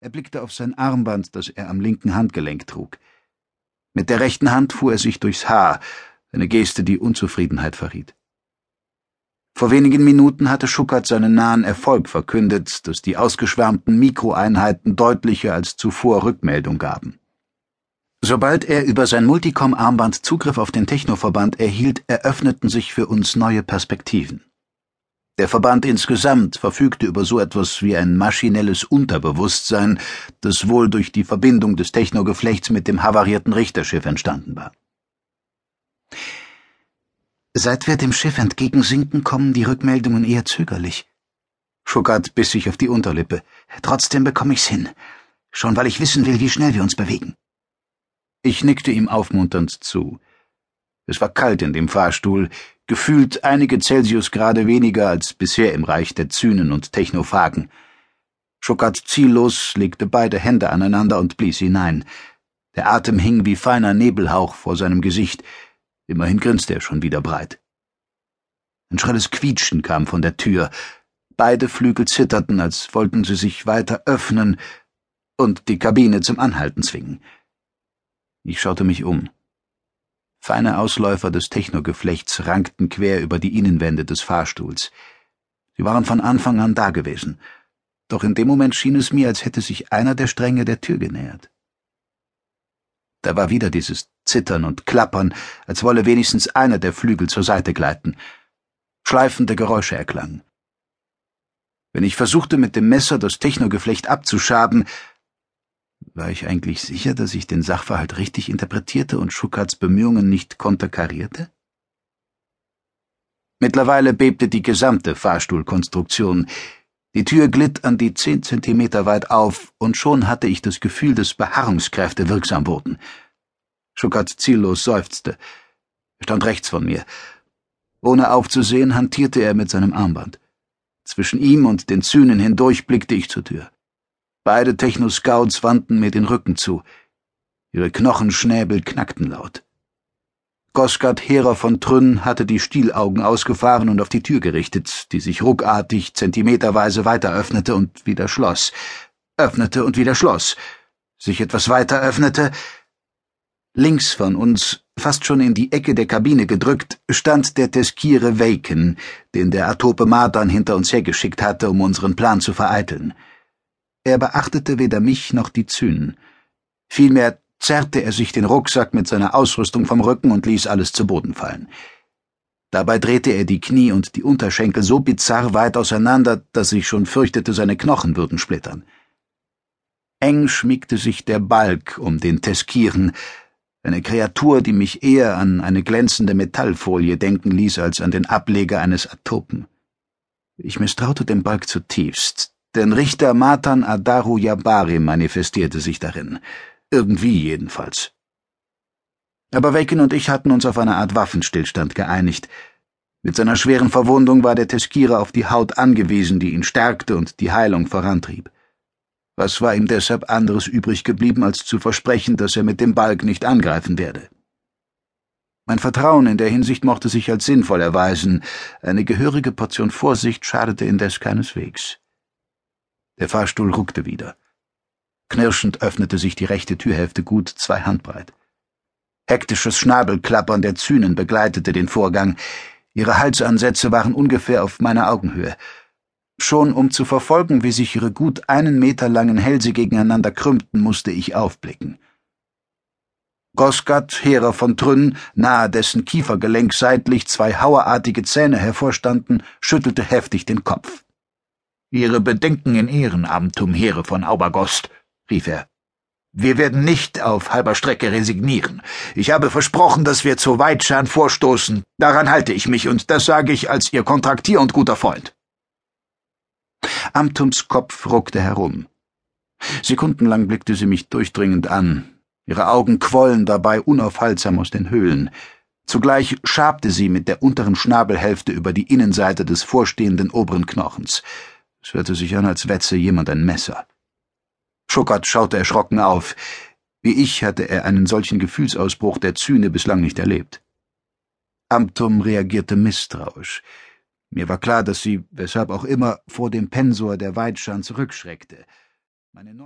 Er blickte auf sein Armband, das er am linken Handgelenk trug. Mit der rechten Hand fuhr er sich durchs Haar, eine Geste, die Unzufriedenheit verriet. Vor wenigen Minuten hatte Schuckert seinen nahen Erfolg verkündet, dass die ausgeschwärmten Mikroeinheiten deutlicher als zuvor Rückmeldung gaben. Sobald er über sein Multicom-Armband Zugriff auf den Technoverband erhielt, eröffneten sich für uns neue Perspektiven. Der Verband insgesamt verfügte über so etwas wie ein maschinelles Unterbewusstsein, das wohl durch die Verbindung des Technogeflechts mit dem havarierten Richterschiff entstanden war. Seit wir dem Schiff entgegensinken, kommen die Rückmeldungen eher zögerlich. Schuckert biss sich auf die Unterlippe. Trotzdem bekomme ich's hin. Schon weil ich wissen will, wie schnell wir uns bewegen. Ich nickte ihm aufmunternd zu. Es war kalt in dem Fahrstuhl, gefühlt einige Celsiusgrade weniger als bisher im Reich der Zynen und Technophagen. Schuckert ziellos legte beide Hände aneinander und blies hinein. Der Atem hing wie feiner Nebelhauch vor seinem Gesicht. Immerhin grinste er schon wieder breit. Ein schrelles Quietschen kam von der Tür. Beide Flügel zitterten, als wollten sie sich weiter öffnen und die Kabine zum Anhalten zwingen. Ich schaute mich um. Feine Ausläufer des Technogeflechts rankten quer über die Innenwände des Fahrstuhls. Sie waren von Anfang an dagewesen, doch in dem Moment schien es mir, als hätte sich einer der Stränge der Tür genähert. Da war wieder dieses Zittern und Klappern, als wolle wenigstens einer der Flügel zur Seite gleiten. Schleifende Geräusche erklangen. Wenn ich versuchte, mit dem Messer das Technogeflecht abzuschaben, war ich eigentlich sicher, dass ich den Sachverhalt richtig interpretierte und Schuckards Bemühungen nicht konterkarierte? Mittlerweile bebte die gesamte Fahrstuhlkonstruktion. Die Tür glitt an die zehn Zentimeter weit auf, und schon hatte ich das Gefühl, dass Beharrungskräfte wirksam wurden. Schuckert ziellos seufzte. Er stand rechts von mir. Ohne aufzusehen, hantierte er mit seinem Armband. Zwischen ihm und den Zünen hindurch blickte ich zur Tür. Beide Techno-Scouts wandten mir den Rücken zu. Ihre Knochenschnäbel knackten laut. Gosgard Herer von Trünn hatte die Stielaugen ausgefahren und auf die Tür gerichtet, die sich ruckartig zentimeterweise weiter öffnete und wieder schloss, öffnete und wieder schloss, sich etwas weiter öffnete. Links von uns, fast schon in die Ecke der Kabine gedrückt, stand der Teskire Waken, den der Atope Mardan hinter uns hergeschickt hatte, um unseren Plan zu vereiteln. Er beachtete weder mich noch die Zynen. Vielmehr zerrte er sich den Rucksack mit seiner Ausrüstung vom Rücken und ließ alles zu Boden fallen. Dabei drehte er die Knie und die Unterschenkel so bizarr weit auseinander, dass ich schon fürchtete, seine Knochen würden splittern. Eng schmiegte sich der Balk um den Teskieren, eine Kreatur, die mich eher an eine glänzende Metallfolie denken ließ als an den Ableger eines Atopen. Ich misstraute dem Balk zutiefst, denn Richter Matan Adaru Jabari manifestierte sich darin. Irgendwie jedenfalls. Aber Waken und ich hatten uns auf eine Art Waffenstillstand geeinigt. Mit seiner schweren Verwundung war der Teskira auf die Haut angewiesen, die ihn stärkte und die Heilung vorantrieb. Was war ihm deshalb anderes übrig geblieben, als zu versprechen, dass er mit dem Balk nicht angreifen werde? Mein Vertrauen in der Hinsicht mochte sich als sinnvoll erweisen, eine gehörige Portion Vorsicht schadete indes keineswegs. Der Fahrstuhl ruckte wieder. Knirschend öffnete sich die rechte Türhälfte gut zwei Handbreit. Hektisches Schnabelklappern der Zynen begleitete den Vorgang. Ihre Halsansätze waren ungefähr auf meiner Augenhöhe. Schon um zu verfolgen, wie sich ihre gut einen Meter langen Hälse gegeneinander krümmten, musste ich aufblicken. Gosgat, Herer von Trünn, nahe dessen Kiefergelenk seitlich zwei hauerartige Zähne hervorstanden, schüttelte heftig den Kopf. Ihre Bedenken in Ehrenamtum, Heere von Aubergost, rief er. Wir werden nicht auf halber Strecke resignieren. Ich habe versprochen, dass wir zu Weitschan vorstoßen. Daran halte ich mich, und das sage ich als Ihr Kontraktier und guter Freund. Amtums Kopf ruckte herum. Sekundenlang blickte sie mich durchdringend an. Ihre Augen quollen dabei unaufhaltsam aus den Höhlen. Zugleich schabte sie mit der unteren Schnabelhälfte über die Innenseite des vorstehenden oberen Knochens. Es hörte sich an, als wetze jemand ein Messer. Schuckert schaute erschrocken auf. Wie ich hatte er einen solchen Gefühlsausbruch der Zyne bislang nicht erlebt. Amtum reagierte misstrauisch. Mir war klar, dass sie, weshalb auch immer, vor dem Pensor der Weidschan zurückschreckte. Meine